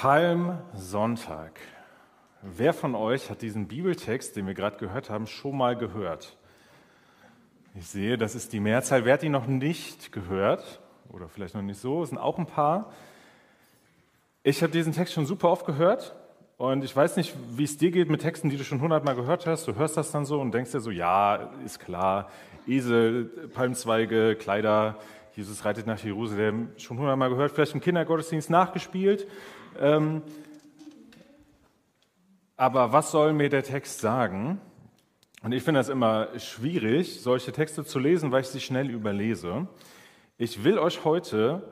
Palmsonntag. Wer von euch hat diesen Bibeltext, den wir gerade gehört haben, schon mal gehört? Ich sehe, das ist die Mehrzahl. Wer hat ihn noch nicht gehört? Oder vielleicht noch nicht so, es sind auch ein paar. Ich habe diesen Text schon super oft gehört und ich weiß nicht, wie es dir geht mit Texten, die du schon hundertmal gehört hast. Du hörst das dann so und denkst dir so, ja, ist klar, Esel, Palmzweige, Kleider, Jesus reitet nach Jerusalem, schon hundertmal gehört, vielleicht im Kindergottesdienst nachgespielt. Ähm, aber was soll mir der Text sagen? Und ich finde das immer schwierig, solche Texte zu lesen, weil ich sie schnell überlese. Ich will euch heute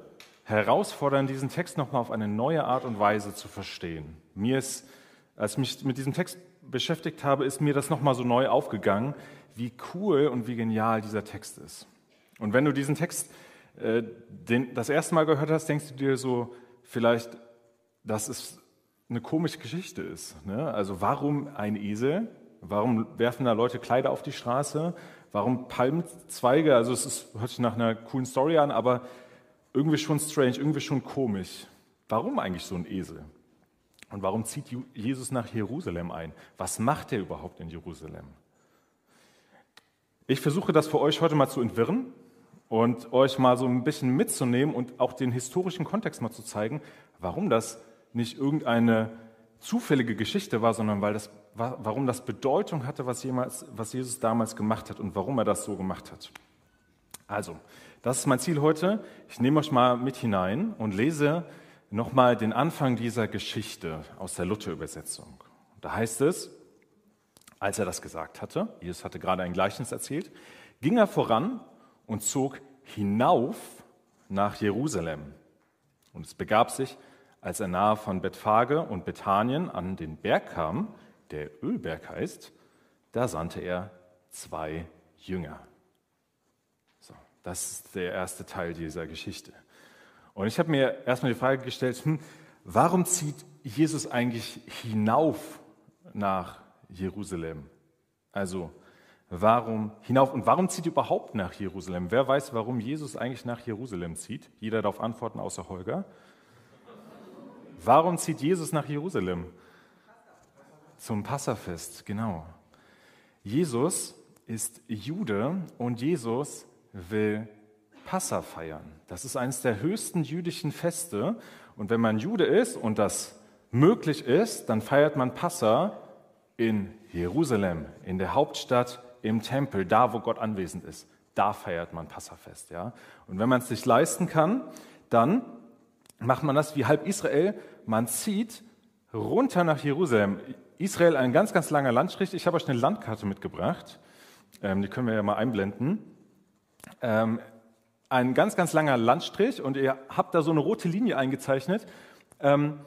herausfordern, diesen Text nochmal auf eine neue Art und Weise zu verstehen. Mir ist, als ich mich mit diesem Text beschäftigt habe, ist mir das nochmal so neu aufgegangen, wie cool und wie genial dieser Text ist. Und wenn du diesen Text äh, den, das erste Mal gehört hast, denkst du dir so, vielleicht dass es eine komische Geschichte ist. Ne? Also warum ein Esel? Warum werfen da Leute Kleider auf die Straße? Warum Palmzweige? Also es ist, hört sich nach einer coolen Story an, aber irgendwie schon strange, irgendwie schon komisch. Warum eigentlich so ein Esel? Und warum zieht Jesus nach Jerusalem ein? Was macht er überhaupt in Jerusalem? Ich versuche das für euch heute mal zu entwirren und euch mal so ein bisschen mitzunehmen und auch den historischen Kontext mal zu zeigen, warum das nicht irgendeine zufällige Geschichte war, sondern weil das, warum das Bedeutung hatte, was, jemals, was Jesus damals gemacht hat und warum er das so gemacht hat. Also, das ist mein Ziel heute. Ich nehme euch mal mit hinein und lese nochmal den Anfang dieser Geschichte aus der Luther-Übersetzung. Da heißt es, als er das gesagt hatte, Jesus hatte gerade ein Gleichnis erzählt, ging er voran und zog hinauf nach Jerusalem. Und es begab sich, als er nahe von Bethphage und Bethanien an den Berg kam, der Ölberg heißt, da sandte er zwei Jünger. So, das ist der erste Teil dieser Geschichte. Und ich habe mir erstmal die Frage gestellt, hm, warum zieht Jesus eigentlich hinauf nach Jerusalem? Also warum hinauf und warum zieht er überhaupt nach Jerusalem? Wer weiß, warum Jesus eigentlich nach Jerusalem zieht? Jeder darf antworten außer Holger. Warum zieht Jesus nach Jerusalem? Zum Passafest, genau. Jesus ist Jude und Jesus will Passa feiern. Das ist eines der höchsten jüdischen Feste. Und wenn man Jude ist und das möglich ist, dann feiert man Passa in Jerusalem, in der Hauptstadt, im Tempel, da wo Gott anwesend ist. Da feiert man Passafest. Ja? Und wenn man es sich leisten kann, dann macht man das wie halb Israel man zieht runter nach Jerusalem. Israel ein ganz, ganz langer Landstrich. Ich habe euch eine Landkarte mitgebracht. Ähm, die können wir ja mal einblenden. Ähm, ein ganz, ganz langer Landstrich und ihr habt da so eine rote Linie eingezeichnet. Ähm,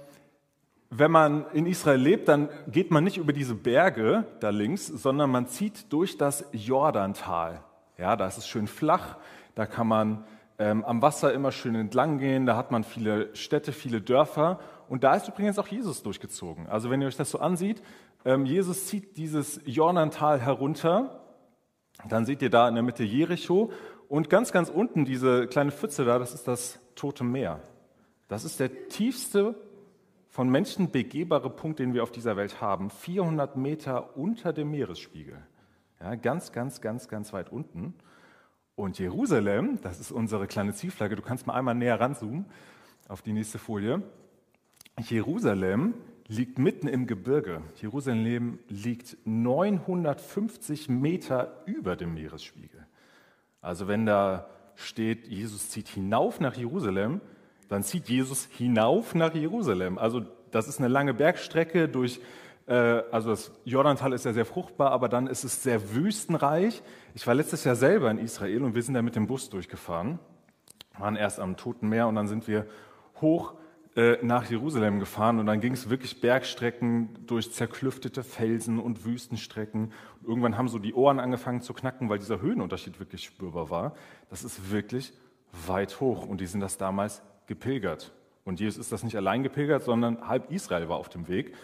wenn man in Israel lebt, dann geht man nicht über diese Berge da links, sondern man zieht durch das Jordantal. Ja, da ist es schön flach, da kann man ähm, am Wasser immer schön entlang gehen, da hat man viele Städte, viele Dörfer und da ist übrigens auch Jesus durchgezogen. Also wenn ihr euch das so ansieht, ähm, Jesus zieht dieses Jordantal herunter, dann seht ihr da in der Mitte Jericho und ganz, ganz unten diese kleine Pfütze da, das ist das Tote Meer. Das ist der tiefste von Menschen begehbare Punkt, den wir auf dieser Welt haben, 400 Meter unter dem Meeresspiegel. Ja, ganz, ganz, ganz, ganz weit unten. Und Jerusalem, das ist unsere kleine Zielflagge, du kannst mal einmal näher ranzoomen auf die nächste Folie. Jerusalem liegt mitten im Gebirge. Jerusalem liegt 950 Meter über dem Meeresspiegel. Also wenn da steht, Jesus zieht hinauf nach Jerusalem, dann zieht Jesus hinauf nach Jerusalem. Also das ist eine lange Bergstrecke durch, also das Jordantal ist ja sehr fruchtbar, aber dann ist es sehr wüstenreich. Ich war letztes Jahr selber in Israel und wir sind da mit dem Bus durchgefahren, waren erst am Toten Meer und dann sind wir hoch äh, nach Jerusalem gefahren und dann ging es wirklich Bergstrecken durch zerklüftete Felsen und Wüstenstrecken. Irgendwann haben so die Ohren angefangen zu knacken, weil dieser Höhenunterschied wirklich spürbar war. Das ist wirklich weit hoch und die sind das damals gepilgert. Und Jesus ist das nicht allein gepilgert, sondern halb Israel war auf dem Weg.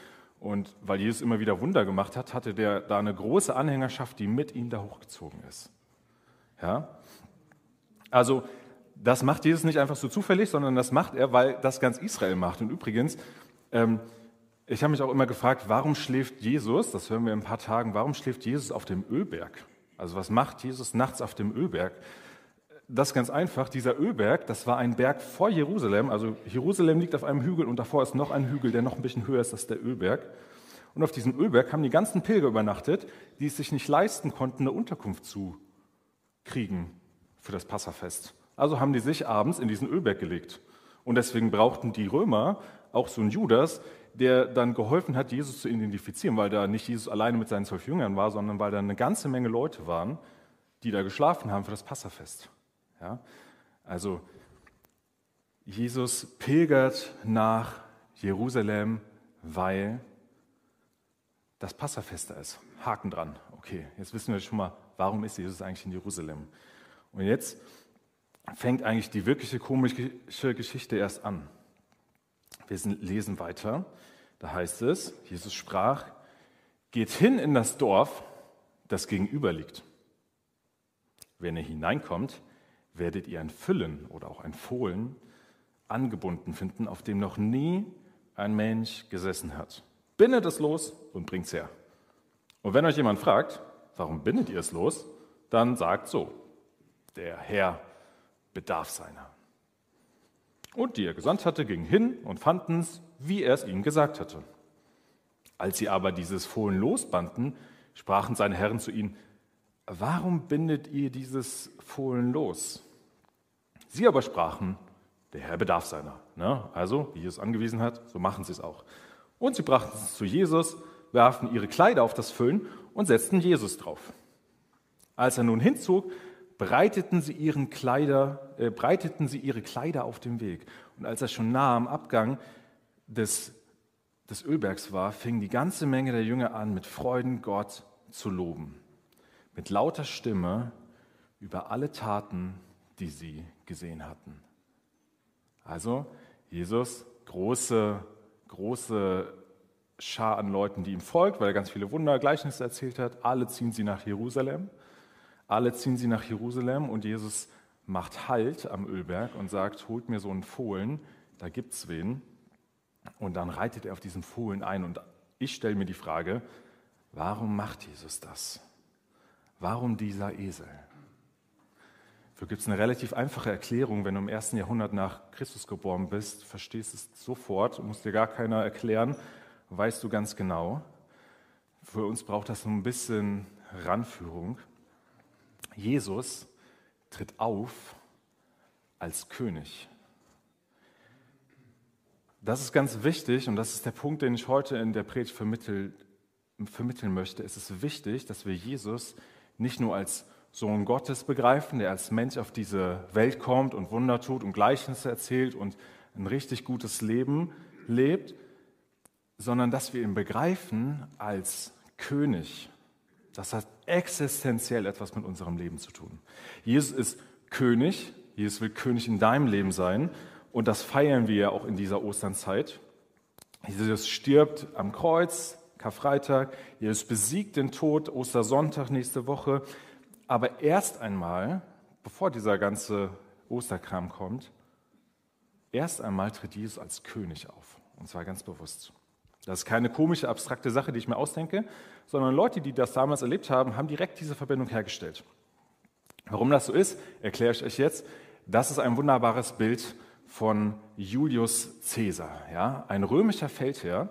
Und weil Jesus immer wieder Wunder gemacht hat, hatte der da eine große Anhängerschaft, die mit ihm da hochgezogen ist. Ja? Also das macht Jesus nicht einfach so zufällig, sondern das macht er, weil das ganz Israel macht. Und übrigens, Ähm, ich habe mich auch immer gefragt, warum schläft Jesus, das hören wir in ein paar Tagen, warum schläft Jesus auf dem Ölberg? Also was macht Jesus nachts auf dem Ölberg? Das ganz einfach. Dieser Ölberg, das war ein Berg vor Jerusalem. Also Jerusalem liegt auf einem Hügel und davor ist noch ein Hügel, der noch ein bisschen höher ist als der Ölberg. Und auf diesem Ölberg haben die ganzen Pilger übernachtet, die es sich nicht leisten konnten, eine Unterkunft zu kriegen für das Passafest. Also haben die sich abends in diesen Ölberg gelegt. Und deswegen brauchten die Römer auch so einen Judas, der dann geholfen hat, Jesus zu identifizieren, weil da nicht Jesus alleine mit seinen zwölf Jüngern war, sondern weil da eine ganze Menge Leute waren, die da geschlafen haben für das Passafest. Ja? Also Jesus pilgert nach Jerusalem, weil das Passafest da ist. Haken dran. Okay, jetzt wissen wir schon mal, warum ist Jesus eigentlich in Jerusalem? Und jetzt fängt eigentlich die wirkliche komische Geschichte erst an. Wir lesen weiter. Da heißt es, Jesus sprach, geht hin in das Dorf, das gegenüber liegt. Wenn ihr hineinkommt, werdet ihr ein Füllen oder auch ein Fohlen angebunden finden, auf dem noch nie ein Mensch gesessen hat. Bindet es los und bringt es her. Und wenn euch jemand fragt, warum bindet ihr es los, dann sagt so, der Herr bedarf seiner. Und die er gesandt hatte, gingen hin und fanden es, wie er es ihnen gesagt hatte. Als sie aber dieses Fohlen losbanden, sprachen seine Herren zu ihnen, warum bindet ihr dieses Fohlen los? Sie aber sprachen, der Herr bedarf seiner. Ne? Also, wie Jesus angewiesen hat, so machen sie es auch. Und sie brachten es zu Jesus, warfen ihre Kleider auf das Füllen und setzten Jesus drauf. Als er nun hinzog, breiteten sie, ihren Kleider, äh, breiteten sie ihre Kleider auf dem Weg. Und als er schon nah am Abgang des, des Ölbergs war, fing die ganze Menge der Jünger an, mit Freuden Gott zu loben. Mit lauter Stimme über alle Taten, die sie gesehen hatten. Also Jesus, große, große Schar an Leuten, die ihm folgt, weil er ganz viele Wunder, Gleichnisse erzählt hat. Alle ziehen sie nach Jerusalem. Alle ziehen sie nach Jerusalem und Jesus macht Halt am Ölberg und sagt, holt mir so einen Fohlen, da gibt's wen. Und dann reitet er auf diesen Fohlen ein. Und ich stelle mir die Frage, warum macht Jesus das? Warum dieser Esel? Dafür gibt es eine relativ einfache Erklärung. Wenn du im ersten Jahrhundert nach Christus geboren bist, verstehst du es sofort, muss dir gar keiner erklären, weißt du ganz genau. Für uns braucht das so ein bisschen Ranführung. Jesus tritt auf als König. Das ist ganz wichtig und das ist der Punkt, den ich heute in der Predigt vermitteln möchte. Es ist wichtig, dass wir Jesus nicht nur als Sohn Gottes begreifen, der als Mensch auf diese Welt kommt und Wunder tut und Gleichnisse erzählt und ein richtig gutes Leben lebt, sondern dass wir ihn begreifen als König, das hat existenziell etwas mit unserem Leben zu tun. Jesus ist König, Jesus will König in deinem Leben sein und das feiern wir ja auch in dieser Osternzeit. Jesus stirbt am Kreuz, Karfreitag, Jesus besiegt den Tod, Ostersonntag nächste Woche. Aber erst einmal, bevor dieser ganze Osterkram kommt, erst einmal tritt Jesus als König auf. Und zwar ganz bewusst. Das ist keine komische, abstrakte Sache, die ich mir ausdenke, sondern Leute, die das damals erlebt haben, haben direkt diese Verbindung hergestellt. Warum das so ist, erkläre ich euch jetzt. Das ist ein wunderbares Bild von Julius Caesar, ja, ein römischer Feldherr.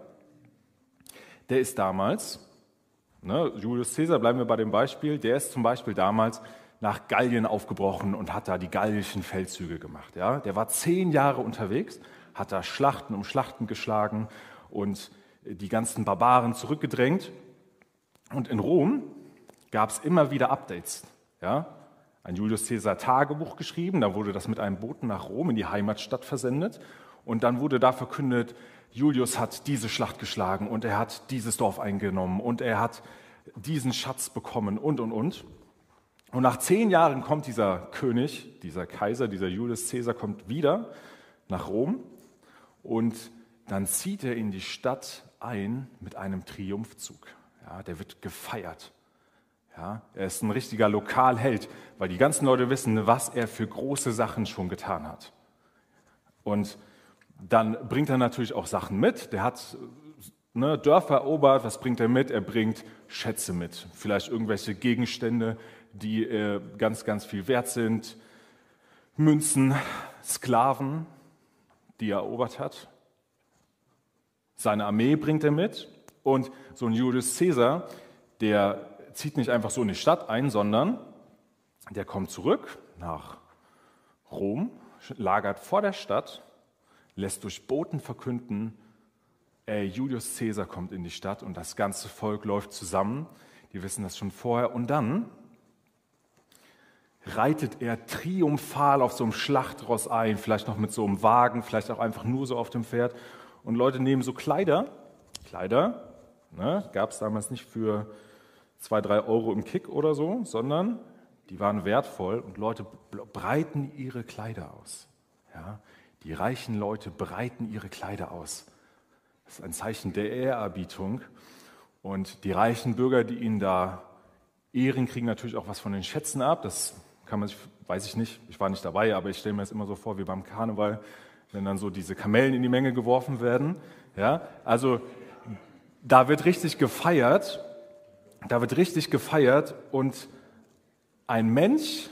Der ist damals, ne, Julius Caesar, bleiben wir bei dem Beispiel, der ist zum Beispiel damals nach Gallien aufgebrochen und hat da die gallischen Feldzüge gemacht. Ja. Der war zehn Jahre unterwegs, hat da Schlachten um Schlachten geschlagen und die ganzen Barbaren zurückgedrängt. Und in Rom gab es immer wieder Updates. Ja? Ein Julius Caesar Tagebuch geschrieben, da wurde das mit einem Boten nach Rom in die Heimatstadt versendet. Und dann wurde da verkündet, Julius hat diese Schlacht geschlagen und er hat dieses Dorf eingenommen und er hat diesen Schatz bekommen und, und, und. Und nach zehn Jahren kommt dieser König, dieser Kaiser, dieser Julius Caesar kommt wieder nach Rom und dann zieht er in die Stadt ein mit einem Triumphzug. Ja, der wird gefeiert. Ja, er ist ein richtiger Lokalheld, weil die ganzen Leute wissen, was er für große Sachen schon getan hat. Und Dann bringt er natürlich auch Sachen mit. Der hat ne, Dörfer erobert. Was bringt er mit? Er bringt Schätze mit. Vielleicht irgendwelche Gegenstände, die äh, ganz, ganz viel wert sind. Münzen, Sklaven, die er erobert hat. Seine Armee bringt er mit. Und so ein Julius Caesar, der zieht nicht einfach so in die Stadt ein, sondern der kommt zurück nach Rom, lagert vor der Stadt, lässt durch Boten verkünden, ey, Julius Caesar kommt in die Stadt und das ganze Volk läuft zusammen. Die wissen das schon vorher. Und dann reitet er triumphal auf so einem Schlachtross ein, vielleicht noch mit so einem Wagen, vielleicht auch einfach nur so auf dem Pferd. Und Leute nehmen so Kleider, Kleider, ne, gab es damals nicht für zwei, drei Euro im Kick oder so, sondern die waren wertvoll und Leute breiten ihre Kleider aus. Ja, die reichen Leute breiten ihre Kleider aus. Das ist ein Zeichen der Ehrerbietung. Und die reichen Bürger, die ihnen da ehren, kriegen natürlich auch was von den Schätzen ab. Das kann man sich, weiß ich nicht, ich war nicht dabei, aber ich stelle mir das immer so vor wie beim Karneval, wenn dann so diese Kamellen in die Menge geworfen werden. Ja, also da wird richtig gefeiert, da wird richtig gefeiert und ein Mensch,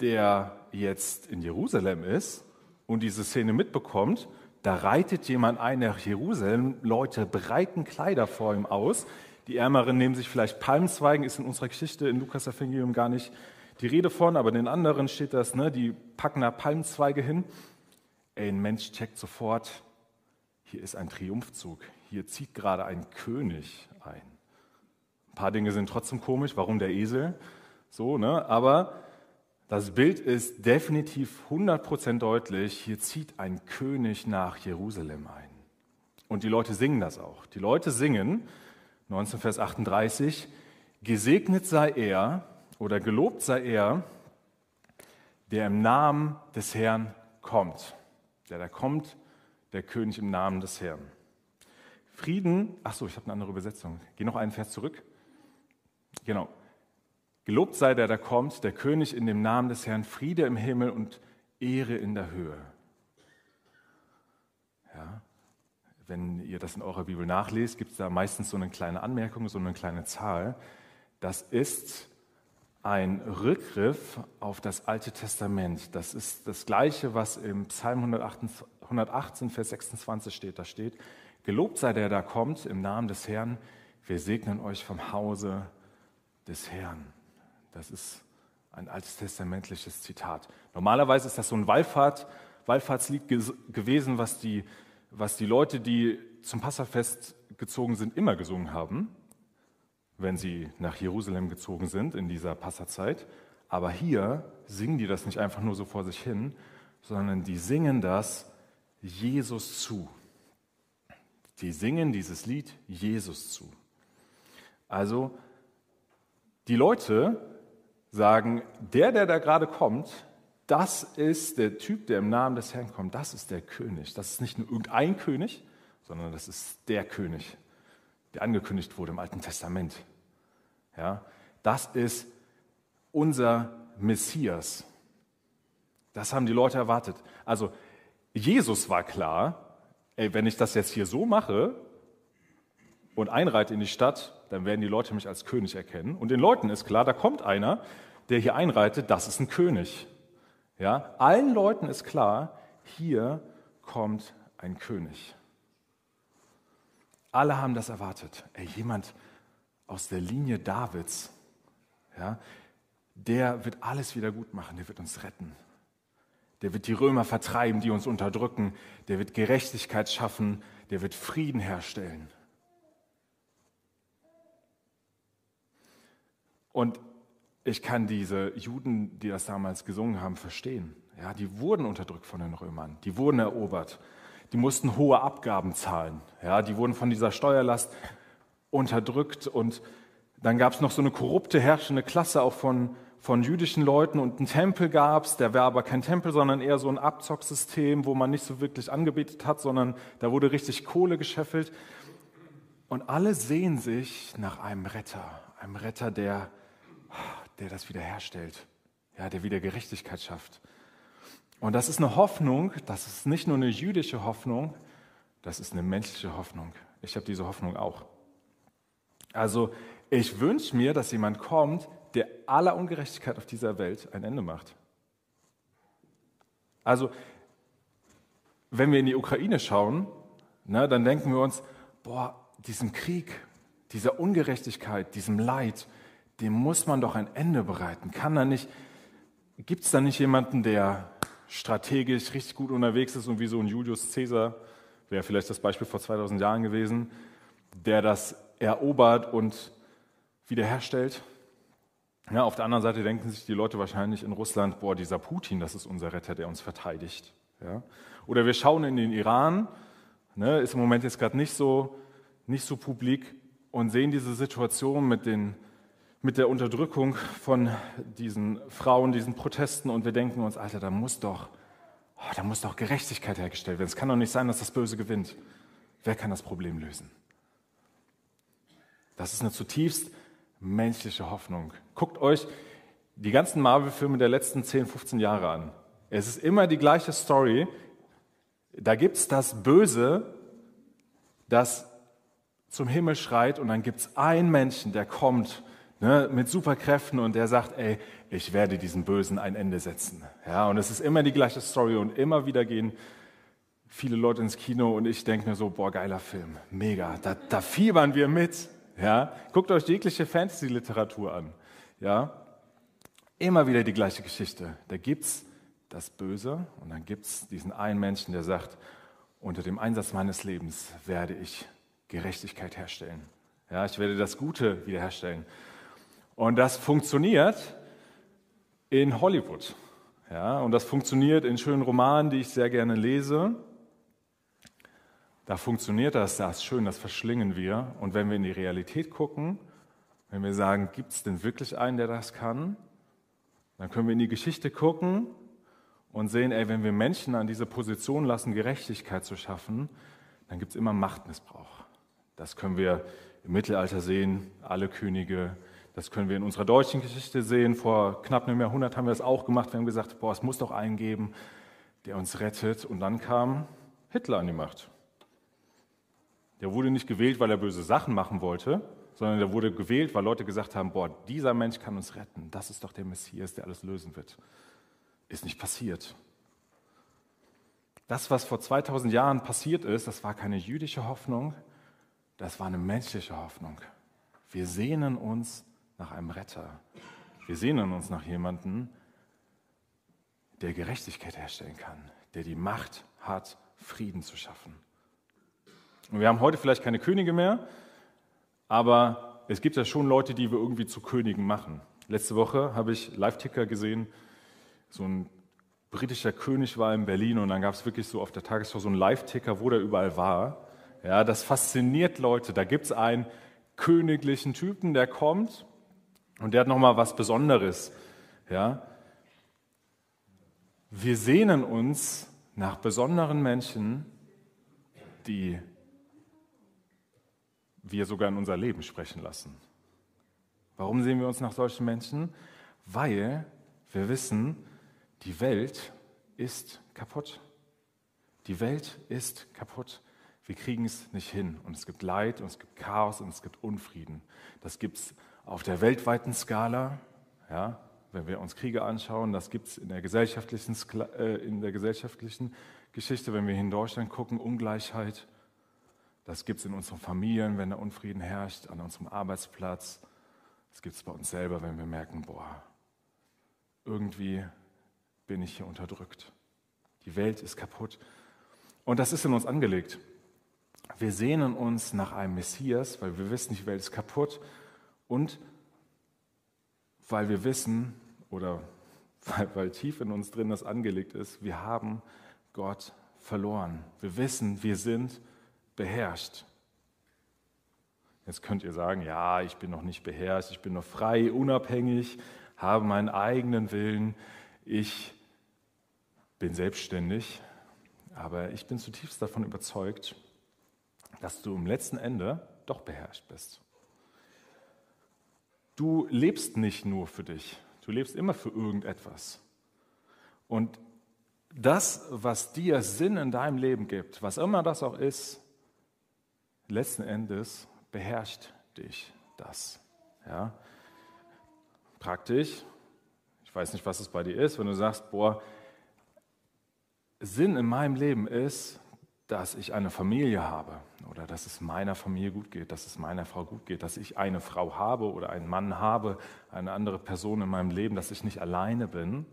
der jetzt in Jerusalem ist und diese Szene mitbekommt, da reitet jemand ein nach Jerusalem, Leute breiten Kleider vor ihm aus. Die Ärmeren nehmen sich vielleicht Palmzweigen, ist in unserer Geschichte in Lukas Evangelium gar nicht die Rede von, aber den anderen steht das, ne, die packen da Palmzweige hin. Ey, ein Mensch checkt sofort, hier ist ein Triumphzug, hier zieht gerade ein König ein. Ein paar Dinge sind trotzdem komisch, warum der Esel? So, ne? Aber das Bild ist definitiv 100% deutlich, hier zieht ein König nach Jerusalem ein. Und die Leute singen das auch. Die Leute singen, 19 Vers 38, gesegnet sei er oder gelobt sei er, der im Namen des Herrn kommt. Der da kommt, der König im Namen des Herrn. Frieden, ach so, ich habe eine andere Übersetzung. Geh noch einen Vers zurück. Genau. Gelobt sei der, der kommt, der König in dem Namen des Herrn, Friede im Himmel und Ehre in der Höhe. Ja, wenn ihr das in eurer Bibel nachlest, gibt es da meistens so eine kleine Anmerkung, so eine kleine Zahl. Das ist ein Rückgriff auf das Alte Testament. Das ist das Gleiche, was im Psalm 118, 118 Vers 26 steht. Da steht, Gelobt sei der, der kommt im Namen des Herrn. Wir segnen euch vom Hause des Herrn. Das ist ein altes testamentliches Zitat. Normalerweise ist das so ein Wallfahrt, Wallfahrtslied gewesen, was die, was die Leute, die zum Passafest gezogen sind, immer gesungen haben, wenn sie nach Jerusalem gezogen sind in dieser Passazeit. Aber hier singen die das nicht einfach nur so vor sich hin, sondern die singen das Jesus zu. Die singen dieses Lied Jesus zu. Also die Leute sagen, der, der da gerade kommt, das ist der Typ, der im Namen des Herrn kommt, das ist der König. Das ist nicht nur irgendein König, sondern das ist der König, der angekündigt wurde im Alten Testament. Ja, das ist unser Messias. Das haben die Leute erwartet. Also Jesus war klar, ey, wenn ich das jetzt hier so mache und einreite in die Stadt, dann werden die Leute mich als König erkennen. Und den Leuten ist klar, da kommt einer, der hier einreitet, das ist ein König. Ja, allen Leuten ist klar, hier kommt ein König. Alle haben das erwartet. Ey, jemand aus der Linie Davids, ja, der wird alles wieder gut machen, der wird uns retten. Der wird die Römer vertreiben, die uns unterdrücken. Der wird Gerechtigkeit schaffen. Der wird Frieden herstellen. Und ich kann diese Juden, die das damals gesungen haben, verstehen. Ja, die wurden unterdrückt von den Römern, die wurden erobert, die mussten hohe Abgaben zahlen. Ja, die wurden von dieser Steuerlast unterdrückt und dann gab es noch so eine korrupte herrschende Klasse auch von, von jüdischen Leuten und einen Tempel gab es, der war aber kein Tempel, sondern eher so ein Abzocksystem, wo man nicht so wirklich angebetet hat, sondern da wurde richtig Kohle gescheffelt. Und alle sehen sich nach einem Retter, einem Retter, der der das wiederherstellt, ja, der wieder Gerechtigkeit schafft. Und das ist eine Hoffnung, das ist nicht nur eine jüdische Hoffnung, das ist eine menschliche Hoffnung. Ich habe diese Hoffnung auch. Also ich wünsche mir, dass jemand kommt, der aller Ungerechtigkeit auf dieser Welt ein Ende macht. Also wenn wir in die Ukraine schauen, ne, dann denken wir uns, boah, diesem Krieg, dieser Ungerechtigkeit, diesem Leid, dem muss man doch ein Ende bereiten. Kann da nicht, gibt es da nicht jemanden, der strategisch richtig gut unterwegs ist und wie so ein Julius Caesar, wäre vielleicht das Beispiel vor 2000 Jahren gewesen, der das erobert und wiederherstellt? Ja, auf der anderen Seite denken sich die Leute wahrscheinlich in Russland, boah, dieser Putin, das ist unser Retter, der uns verteidigt. Ja? Oder wir schauen in den Iran, ne, ist im Moment jetzt gerade nicht so, nicht so publik und sehen diese Situation mit, den, mit der Unterdrückung von diesen Frauen, diesen Protesten und wir denken uns, Alter, da muss doch, oh, da muss doch Gerechtigkeit hergestellt werden. Es kann doch nicht sein, dass das Böse gewinnt. Wer kann das Problem lösen? Das ist eine zutiefst menschliche Hoffnung. Guckt euch die ganzen Marvel-Filme der letzten 10, 15 Jahre an. Es ist immer die gleiche Story. Da gibt es das Böse, das zum Himmel schreit und dann gibt es einen Menschen, der kommt ne, mit Superkräften und der sagt, ey, ich werde diesem Bösen ein Ende setzen. Ja, und es ist immer die gleiche Story und immer wieder gehen viele Leute ins Kino und ich denke mir so, boah, geiler Film, mega, da, da fiebern wir mit. Ja, guckt euch jegliche Fantasy-Literatur an. Ja, immer wieder die gleiche Geschichte. Da gibt es das Böse und dann gibt es diesen einen Menschen, der sagt, unter dem Einsatz meines Lebens werde ich Gerechtigkeit herstellen. Ja, ich werde das Gute wiederherstellen. Und das funktioniert in Hollywood. Ja, und das funktioniert in schönen Romanen, die ich sehr gerne lese. Da funktioniert das, das ist schön, das verschlingen wir. Und wenn wir in die Realität gucken, wenn wir sagen, gibt es denn wirklich einen, der das kann, dann können wir in die Geschichte gucken und sehen, ey, wenn wir Menschen an diese Position lassen, Gerechtigkeit zu schaffen, dann gibt es immer Machtmissbrauch. Das können wir im Mittelalter sehen, alle Könige. Das können wir in unserer deutschen Geschichte sehen. Vor knapp einem Jahrhundert haben wir das auch gemacht. Wir haben gesagt, boah, es muss doch einen geben, der uns rettet. Und dann kam Hitler an die Macht. Der wurde nicht gewählt, weil er böse Sachen machen wollte, sondern der wurde gewählt, weil Leute gesagt haben, boah, dieser Mensch kann uns retten. Das ist doch der Messias, der alles lösen wird. Ist nicht passiert. Das, was vor 2000 Jahren passiert ist, das war keine jüdische Hoffnung, das war eine menschliche Hoffnung. Wir sehnen uns nach einem Retter. Wir sehnen uns nach jemandem, der Gerechtigkeit herstellen kann, der die Macht hat, Frieden zu schaffen. Und wir haben heute vielleicht keine Könige mehr, aber es gibt ja schon Leute, die wir irgendwie zu Königen machen. Letzte Woche habe ich Live-Ticker gesehen, so ein britischer König war in Berlin und dann gab es wirklich so auf der Tagesschau so einen Live-Ticker, wo der überall war. Ja, das fasziniert Leute. Da gibt es einen königlichen Typen, der kommt und der hat nochmal was Besonderes. Ja. Wir sehnen uns nach besonderen Menschen, die wir sogar in unser Leben sprechen lassen. Warum sehen wir uns nach solchen Menschen? Weil wir wissen, die Welt ist kaputt. Die Welt ist kaputt. Wir kriegen es nicht hin. Und es gibt Leid und es gibt Chaos und es gibt Unfrieden. Das gibt es auf der weltweiten Skala. Ja, wenn wir uns Kriege anschauen, das gibt es in, der gesellschaftlichen, äh, in der gesellschaftlichen Geschichte, wenn wir in Deutschland gucken, Ungleichheit. Das gibt es in unseren Familien, wenn der Unfrieden herrscht, an unserem Arbeitsplatz. Das gibt es bei uns selber, wenn wir merken, boah, irgendwie bin ich hier unterdrückt. Die Welt ist kaputt. Und das ist in uns angelegt. Wir sehnen uns nach einem Messias, weil wir wissen, die Welt ist kaputt und weil wir wissen oder weil, weil tief in uns drin das angelegt ist, wir haben Gott verloren. Wir wissen, wir sind beherrscht. Jetzt könnt ihr sagen, ja, ich bin noch nicht beherrscht, ich bin noch frei, unabhängig, habe meinen eigenen Willen, ich bin selbstständig, aber ich bin zutiefst davon überzeugt, dass du im letzten Ende doch beherrscht bist. Du lebst nicht nur für dich, du lebst immer für irgendetwas. Und das, was dir Sinn in deinem Leben gibt, was immer das auch ist, letzten Endes beherrscht dich das. Ja? Praktisch, ich weiß nicht, was es bei dir ist, wenn du sagst, boah, Sinn in meinem Leben ist, dass ich eine Familie habe oder dass es meiner Familie gut geht, dass es meiner Frau gut geht, dass ich eine Frau habe oder einen Mann habe, eine andere Person in meinem Leben, dass ich nicht alleine bin.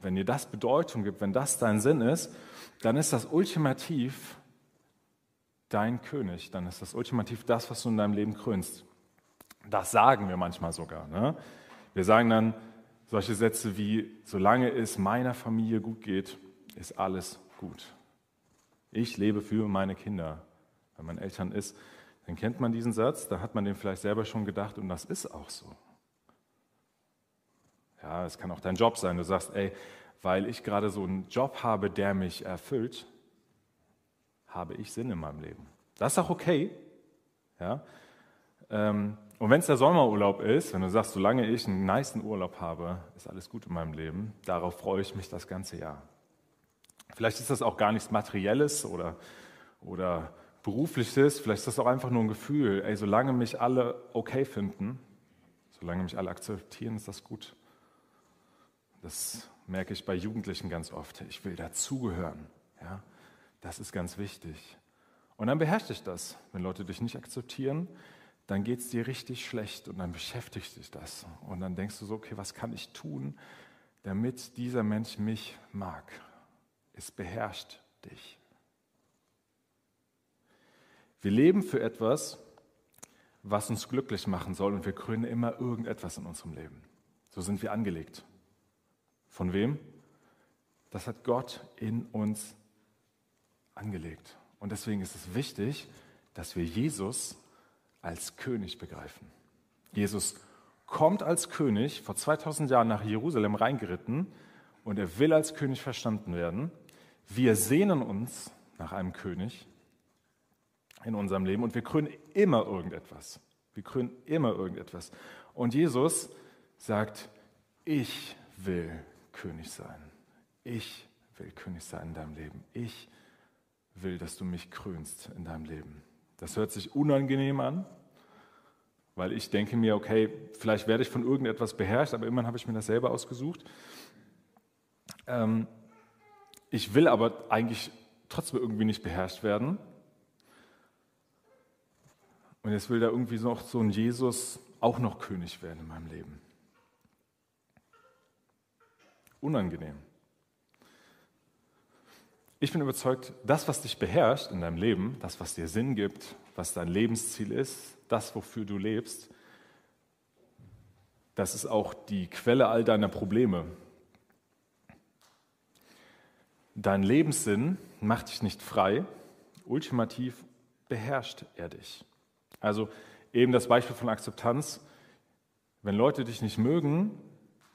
Wenn dir das Bedeutung gibt, wenn das dein Sinn ist, dann ist das ultimativ dein König, dann ist das ultimativ das, was du in deinem Leben krönst. Das sagen wir manchmal sogar. Ne? Wir sagen dann solche Sätze wie, solange es meiner Familie gut geht, ist alles gut. Ich lebe für meine Kinder. Wenn man Eltern ist, dann kennt man diesen Satz, da hat man den vielleicht selber schon gedacht und das ist auch so. Ja, es kann auch dein Job sein. Du sagst, ey, weil ich gerade so einen Job habe, der mich erfüllt, habe ich Sinn in meinem Leben. Das ist auch okay. Ja? Ähm, und wenn es der Sommerurlaub ist, wenn du sagst, solange ich einen nice Urlaub habe, ist alles gut in meinem Leben, darauf freue ich mich das ganze Jahr. Vielleicht ist das auch gar nichts Materielles oder, oder Berufliches, vielleicht ist das auch einfach nur ein Gefühl, ey, solange mich alle okay finden, solange mich alle akzeptieren, ist das gut. Das merke ich bei Jugendlichen ganz oft. Ich will dazugehören. Ja? Das ist ganz wichtig. Und dann beherrscht dich das. Wenn Leute dich nicht akzeptieren, dann geht es dir richtig schlecht und dann beschäftigt dich das. Und dann denkst du so, okay, was kann ich tun, damit dieser Mensch mich mag? Es beherrscht dich. Wir leben für etwas, was uns glücklich machen soll und wir krönen immer irgendetwas in unserem Leben. So sind wir angelegt. Von wem? Das hat Gott in uns angelegt. Und deswegen ist es wichtig, dass wir Jesus als König begreifen. Jesus kommt als König vor 2000 Jahren nach Jerusalem reingeritten und er will als König verstanden werden. Wir sehnen uns nach einem König in unserem Leben und wir krönen immer irgendetwas. Wir krönen immer irgendetwas. Und Jesus sagt, ich will König sein. Ich will König sein in deinem Leben. Ich will, dass du mich krönst in deinem Leben. Das hört sich unangenehm an, weil ich denke mir, okay, vielleicht werde ich von irgendetwas beherrscht, aber immerhin habe ich mir das selber ausgesucht. Ähm, ich will aber eigentlich trotzdem irgendwie nicht beherrscht werden. Und jetzt will da irgendwie noch so ein Jesus auch noch König werden in meinem Leben. Unangenehm. Ich bin überzeugt, das, was dich beherrscht in deinem Leben, das, was dir Sinn gibt, was dein Lebensziel ist, das, wofür du lebst, das ist auch die Quelle all deiner Probleme. Dein Lebenssinn macht dich nicht frei, ultimativ beherrscht er dich. Also eben das Beispiel von Akzeptanz. Wenn Leute dich nicht mögen,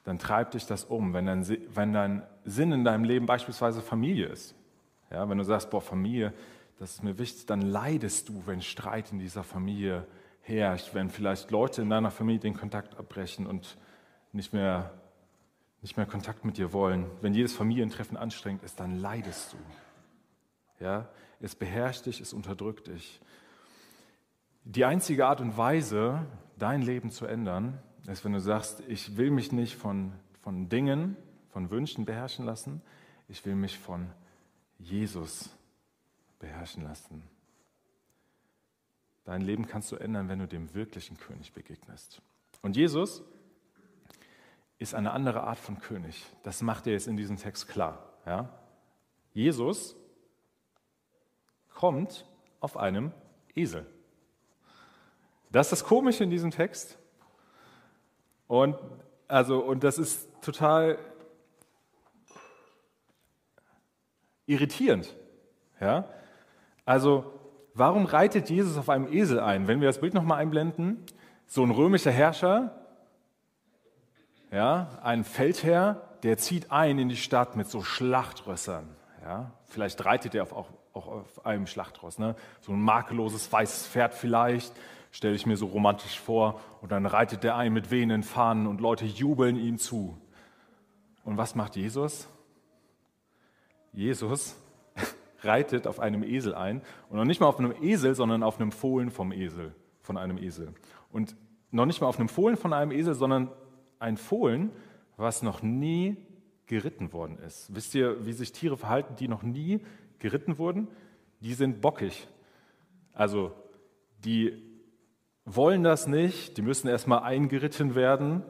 dann treibt dich das um. Wenn dein, wenn dein Sinn in deinem Leben beispielsweise Familie ist, ja, wenn du sagst, boah, Familie, das ist mir wichtig, dann leidest du, wenn Streit in dieser Familie herrscht, wenn vielleicht Leute in deiner Familie den Kontakt abbrechen und nicht mehr nicht mehr Kontakt mit dir wollen, wenn jedes Familientreffen anstrengend ist, dann leidest du. Ja, es beherrscht dich, es unterdrückt dich. Die einzige Art und Weise, dein Leben zu ändern, ist, wenn du sagst, ich will mich nicht von, von Dingen, von Wünschen beherrschen lassen, ich will mich von Jesus beherrschen lassen. Dein Leben kannst du ändern, wenn du dem wirklichen König begegnest. Und Jesus ist eine andere Art von König. Das macht er jetzt in diesem Text klar. Ja? Jesus kommt auf einem Esel. Das ist das Komische in diesem Text. Und, also, und das ist total irritierend. Ja? Also, warum reitet Jesus auf einem Esel ein? Wenn wir das Bild nochmal einblenden, so ein römischer Herrscher, ja, ein Feldherr, der zieht ein in die Stadt mit so Schlachtrössern. Ja. Vielleicht reitet er auf, auch, auch auf einem Schlachtross. Ne? So ein makelloses weißes Pferd vielleicht, stelle ich mir so romantisch vor. Und dann reitet der ein mit wehenden Fahnen und Leute jubeln ihm zu. Und was macht Jesus? Jesus reitet auf einem Esel ein und noch nicht mal auf einem Esel, sondern auf einem Fohlen vom Esel, von einem Esel. Und noch nicht mal auf einem Fohlen von einem Esel, sondern ein Fohlen, was noch nie geritten worden ist. Wisst ihr, wie sich Tiere verhalten, die noch nie geritten wurden? Die sind bockig. Also die wollen das nicht, die müssen erstmal eingeritten werden.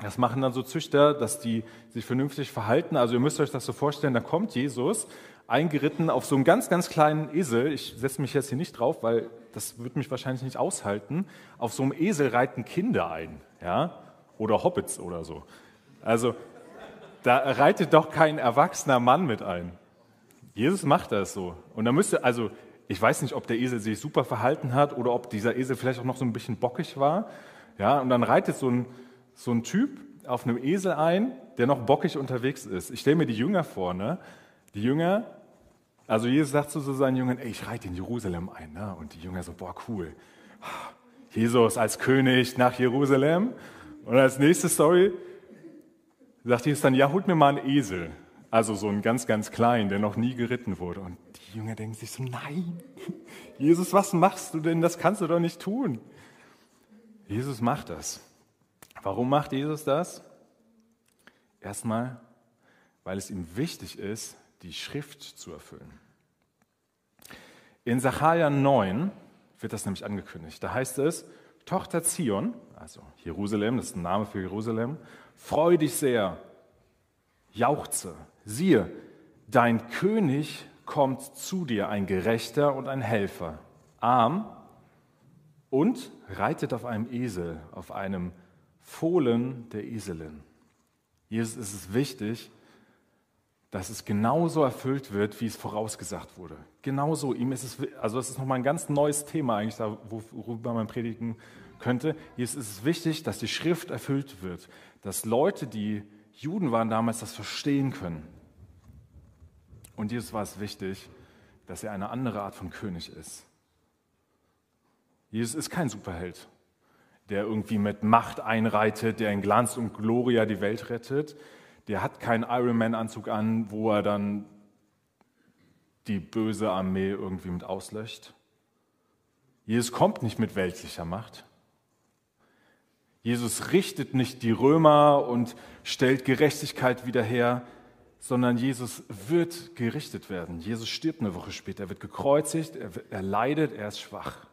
Das machen dann so Züchter, dass die sich vernünftig verhalten. Also ihr müsst euch das so vorstellen, da kommt Jesus eingeritten auf so einen ganz, ganz kleinen Esel. Ich setze mich jetzt hier nicht drauf, weil das wird mich wahrscheinlich nicht aushalten. Auf so einem Esel reiten Kinder ein, ja, oder Hobbits oder so. Also da reitet doch kein erwachsener Mann mit ein. Jesus macht das so. Und da müsste, also ich weiß nicht, ob der Esel sich super verhalten hat oder ob dieser Esel vielleicht auch noch so ein bisschen bockig war. Ja, und dann reitet so ein, so ein Typ auf einem Esel ein, der noch bockig unterwegs ist. Ich stelle mir die Jünger vor, ne? Die Jünger, also Jesus sagt zu so seinen Jüngern, ey, ich reite in Jerusalem ein. Ne? Und die Jünger so, boah, cool. Jesus als König nach Jerusalem. Und als nächste Story sagt Jesus dann, ja, holt mir mal einen Esel. Also so einen ganz, ganz kleinen, der noch nie geritten wurde. Und die Jünger denken sich so, nein, Jesus, was machst du denn? Das kannst du doch nicht tun. Jesus macht das. Warum macht Jesus das? Erstmal, weil es ihm wichtig ist, die Schrift zu erfüllen. In Sacharja 9 wird das nämlich angekündigt. Da heißt es, Tochter Zion, also Jerusalem, das ist ein Name für Jerusalem, freu dich sehr, jauchze, siehe, dein König kommt zu dir, ein Gerechter und ein Helfer, arm und reitet auf einem Esel, auf einem Fohlen der Eselin. Jesus ist es wichtig, dass es genauso erfüllt wird, wie es vorausgesagt wurde. Genauso, ihm ist es, also das ist nochmal ein ganz neues Thema eigentlich, worüber man predigen könnte. Hier ist es wichtig, dass die Schrift erfüllt wird, dass Leute, die Juden waren damals, das verstehen können. Und Jesus war es wichtig, dass er eine andere Art von König ist. Jesus ist kein Superheld, der irgendwie mit Macht einreitet, der in Glanz und Gloria die Welt rettet. Der hat keinen Ironman-Anzug an, wo er dann die böse Armee irgendwie mit auslöscht. Jesus kommt nicht mit weltlicher Macht. Jesus richtet nicht die Römer und stellt Gerechtigkeit wieder her, sondern Jesus wird gerichtet werden. Jesus stirbt eine Woche später, er wird gekreuzigt, er, er leidet, er ist schwach.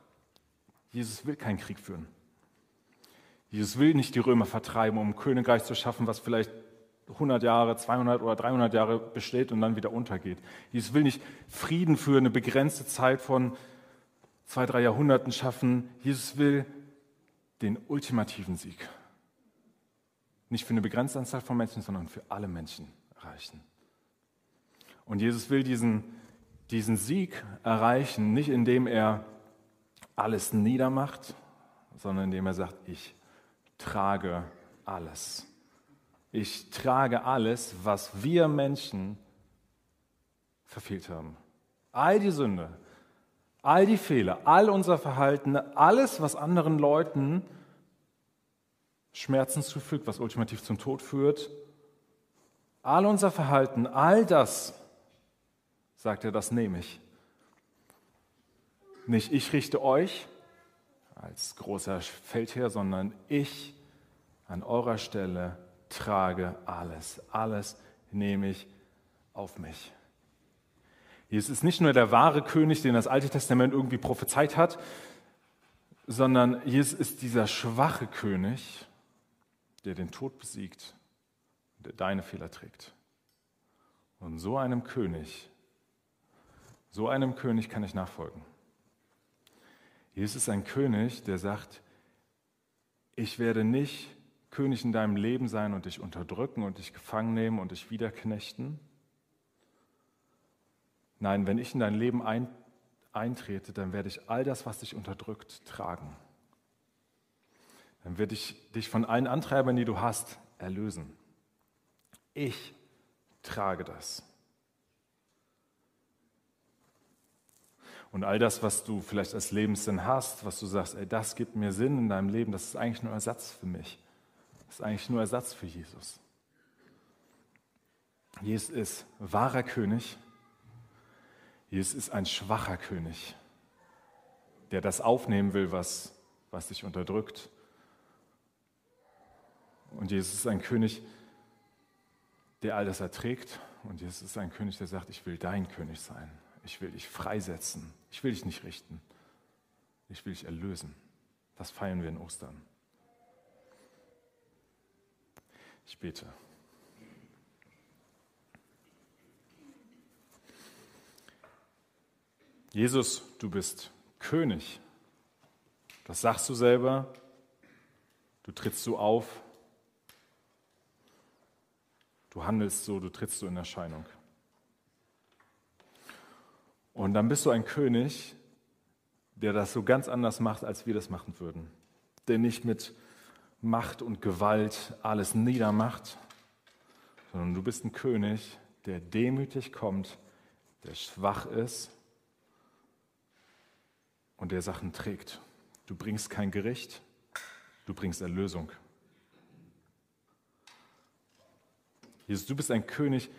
Jesus will keinen Krieg führen. Jesus will nicht die Römer vertreiben, um ein Königreich zu schaffen, was vielleicht 100 Jahre, 200 oder 300 Jahre besteht und dann wieder untergeht. Jesus will nicht Frieden für eine begrenzte Zeit von zwei, drei Jahrhunderten schaffen. Jesus will den ultimativen Sieg. Nicht für eine begrenzte Anzahl von Menschen, sondern für alle Menschen erreichen. Und Jesus will diesen, diesen Sieg erreichen, nicht indem er alles niedermacht, sondern indem er sagt, ich trage alles. Ich trage alles, was wir Menschen verfehlt haben. All die Sünde, all die Fehler, all unser Verhalten, alles, was anderen Leuten Schmerzen zufügt, was ultimativ zum Tod führt, all unser Verhalten, all das, sagt er, das nehme ich. Nicht ich richte euch als großer Feldherr, sondern ich an eurer Stelle trage alles. Alles nehme ich auf mich. Jesus ist nicht nur der wahre König, den das Alte Testament irgendwie prophezeit hat, sondern Jesus ist dieser schwache König, der den Tod besiegt der deine Fehler trägt. Und so einem König, so einem König kann ich nachfolgen. Jesus ist ein König, der sagt, ich werde nicht König in deinem Leben sein und dich unterdrücken und dich gefangen nehmen und dich wiederknechten. Nein, wenn ich in dein Leben ein, eintrete, dann werde ich all das, was dich unterdrückt, tragen. Dann werde ich dich von allen Antreibern, die du hast, erlösen. Ich trage das. Und all das, was du vielleicht als Lebenssinn hast, was du sagst, ey, das gibt mir Sinn in deinem Leben, das ist eigentlich nur Ersatz für mich. Das ist eigentlich nur Ersatz für Jesus. Jesus ist wahrer König. Jesus ist ein schwacher König, der das aufnehmen will, was, was dich unterdrückt. Und Jesus ist ein König, der all das erträgt. Und Jesus ist ein König, der sagt, ich will dein König sein. Ich will dich freisetzen. Ich will dich nicht richten. Ich will dich erlösen. Das feiern wir in Ostern. Ich bete. Jesus, du bist König. Das sagst du selber. Du trittst so auf. Du handelst so, du trittst so in Erscheinung. Und dann bist du ein König, der das so ganz anders macht, als wir das machen würden. Der nicht mit Macht und Gewalt alles niedermacht, sondern du bist ein König, der demütig kommt, der schwach ist und der Sachen trägt. Du bringst kein Gericht, du bringst Erlösung. Jesus, du bist ein König,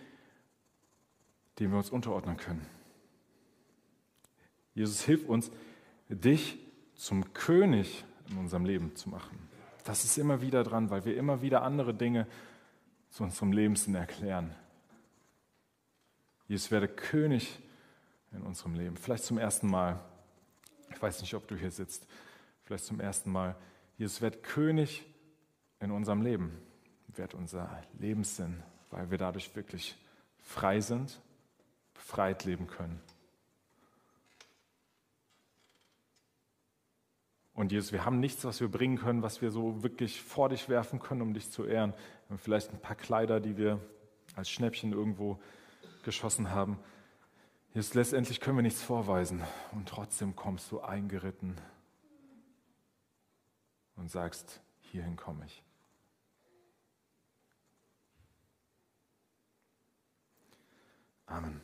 dem wir uns unterordnen können. Jesus, hilf uns, dich zum König in unserem Leben zu machen. Das ist immer wieder dran, weil wir immer wieder andere Dinge zu unserem Lebenssinn erklären. Jesus werde König in unserem Leben. Vielleicht zum ersten Mal. Ich weiß nicht, ob du hier sitzt. Vielleicht zum ersten Mal. Jesus wird König in unserem Leben. Wird unser Lebenssinn weil wir dadurch wirklich frei sind, befreit leben können. Und Jesus, wir haben nichts, was wir bringen können, was wir so wirklich vor dich werfen können, um dich zu ehren. Wir haben vielleicht ein paar Kleider, die wir als Schnäppchen irgendwo geschossen haben. Jesus, letztendlich können wir nichts vorweisen. Und trotzdem kommst du eingeritten und sagst, hierhin komme ich. Amen.